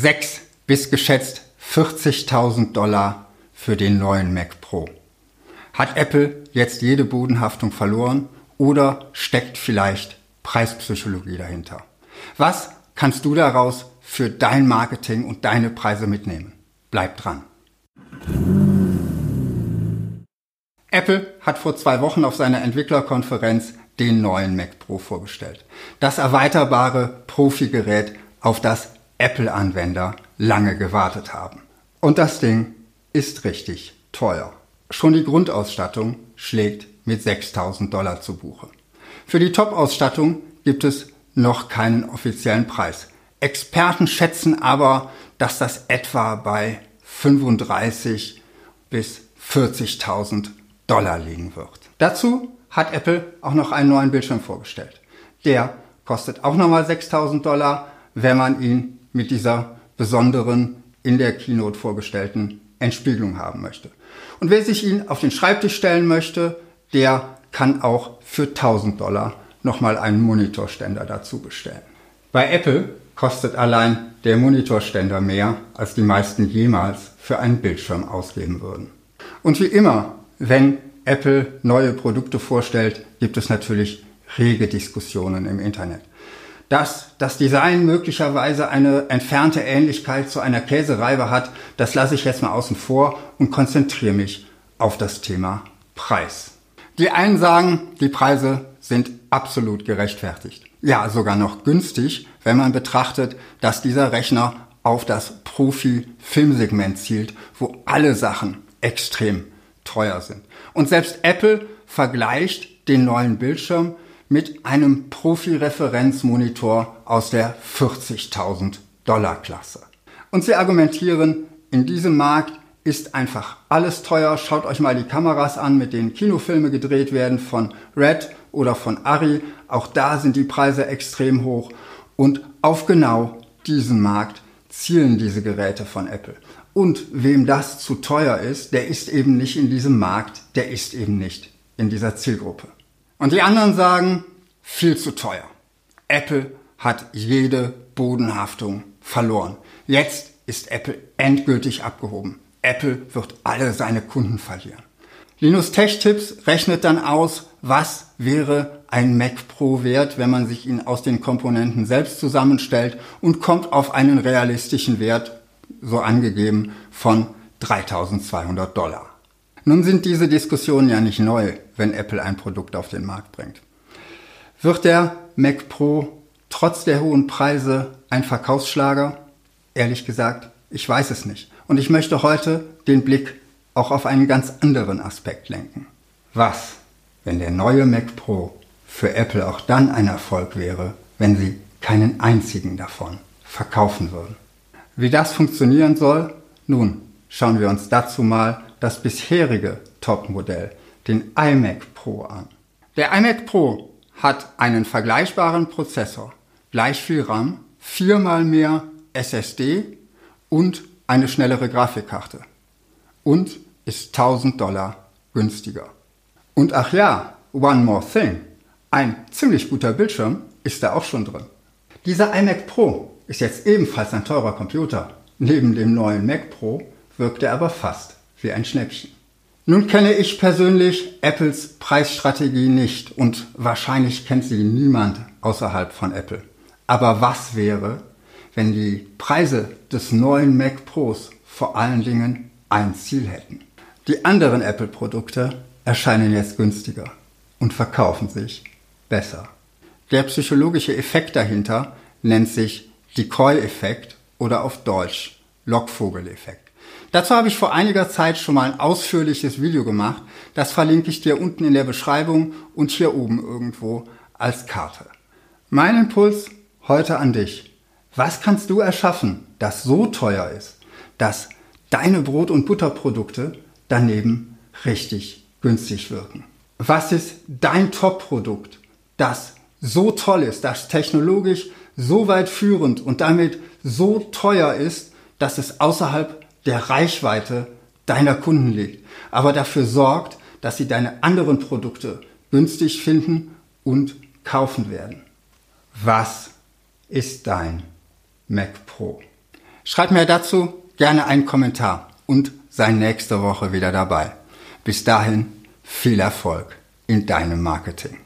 6 bis geschätzt 40.000 Dollar für den neuen Mac Pro. Hat Apple jetzt jede Bodenhaftung verloren oder steckt vielleicht Preispsychologie dahinter? Was kannst du daraus für dein Marketing und deine Preise mitnehmen? Bleib dran. Apple hat vor zwei Wochen auf seiner Entwicklerkonferenz den neuen Mac Pro vorgestellt. Das erweiterbare Profi-Gerät, auf das Apple-Anwender lange gewartet haben. Und das Ding ist richtig teuer. Schon die Grundausstattung schlägt mit 6000 Dollar zu Buche. Für die Top-Ausstattung gibt es noch keinen offiziellen Preis. Experten schätzen aber, dass das etwa bei 35 bis 40.000 Dollar liegen wird. Dazu hat Apple auch noch einen neuen Bildschirm vorgestellt. Der kostet auch nochmal 6000 Dollar, wenn man ihn mit dieser besonderen in der Keynote vorgestellten Entspiegelung haben möchte. Und wer sich ihn auf den Schreibtisch stellen möchte, der kann auch für 1000 Dollar nochmal einen Monitorständer dazu bestellen. Bei Apple kostet allein der Monitorständer mehr, als die meisten jemals für einen Bildschirm ausgeben würden. Und wie immer, wenn Apple neue Produkte vorstellt, gibt es natürlich rege Diskussionen im Internet. Dass das Design möglicherweise eine entfernte Ähnlichkeit zu einer Käsereibe hat, das lasse ich jetzt mal außen vor und konzentriere mich auf das Thema Preis. Die einen sagen, die Preise sind absolut gerechtfertigt. Ja, sogar noch günstig, wenn man betrachtet, dass dieser Rechner auf das Profi-Filmsegment zielt, wo alle Sachen extrem teuer sind. Und selbst Apple vergleicht den neuen Bildschirm mit einem Profi-Referenzmonitor aus der 40.000 Dollar Klasse. Und sie argumentieren, in diesem Markt ist einfach alles teuer. Schaut euch mal die Kameras an, mit denen Kinofilme gedreht werden von Red oder von Arri. Auch da sind die Preise extrem hoch. Und auf genau diesen Markt zielen diese Geräte von Apple. Und wem das zu teuer ist, der ist eben nicht in diesem Markt, der ist eben nicht in dieser Zielgruppe. Und die anderen sagen, viel zu teuer. Apple hat jede Bodenhaftung verloren. Jetzt ist Apple endgültig abgehoben. Apple wird alle seine Kunden verlieren. Linus Tech Tips rechnet dann aus, was wäre ein Mac Pro wert, wenn man sich ihn aus den Komponenten selbst zusammenstellt und kommt auf einen realistischen Wert so angegeben, von 3200 Dollar. Nun sind diese Diskussionen ja nicht neu, wenn Apple ein Produkt auf den Markt bringt. Wird der Mac Pro trotz der hohen Preise ein Verkaufsschlager? Ehrlich gesagt, ich weiß es nicht. Und ich möchte heute den Blick auch auf einen ganz anderen Aspekt lenken. Was, wenn der neue Mac Pro für Apple auch dann ein Erfolg wäre, wenn sie keinen einzigen davon verkaufen würden? Wie das funktionieren soll? Nun, schauen wir uns dazu mal das bisherige Topmodell, den iMac Pro an. Der iMac Pro hat einen vergleichbaren Prozessor, gleich viel RAM, viermal mehr SSD und eine schnellere Grafikkarte und ist 1000 Dollar günstiger. Und ach ja, one more thing. Ein ziemlich guter Bildschirm ist da auch schon drin. Dieser iMac Pro ist jetzt ebenfalls ein teurer Computer. Neben dem neuen Mac Pro wirkt er aber fast wie ein Schnäppchen. Nun kenne ich persönlich Apples Preisstrategie nicht und wahrscheinlich kennt sie niemand außerhalb von Apple. Aber was wäre, wenn die Preise des neuen Mac Pros vor allen Dingen ein Ziel hätten? Die anderen Apple-Produkte erscheinen jetzt günstiger und verkaufen sich besser. Der psychologische Effekt dahinter nennt sich Decoy-Effekt oder auf Deutsch Lockvogel-Effekt. Dazu habe ich vor einiger Zeit schon mal ein ausführliches Video gemacht. Das verlinke ich dir unten in der Beschreibung und hier oben irgendwo als Karte. Mein Impuls heute an dich. Was kannst du erschaffen, das so teuer ist, dass deine Brot- und Butterprodukte daneben richtig günstig wirken? Was ist dein Top-Produkt, das so toll ist, das technologisch so weit führend und damit so teuer ist, dass es außerhalb der Reichweite deiner Kunden liegt, aber dafür sorgt, dass sie deine anderen Produkte günstig finden und kaufen werden. Was ist dein Mac Pro? Schreib mir dazu gerne einen Kommentar und sei nächste Woche wieder dabei. Bis dahin viel Erfolg in deinem Marketing.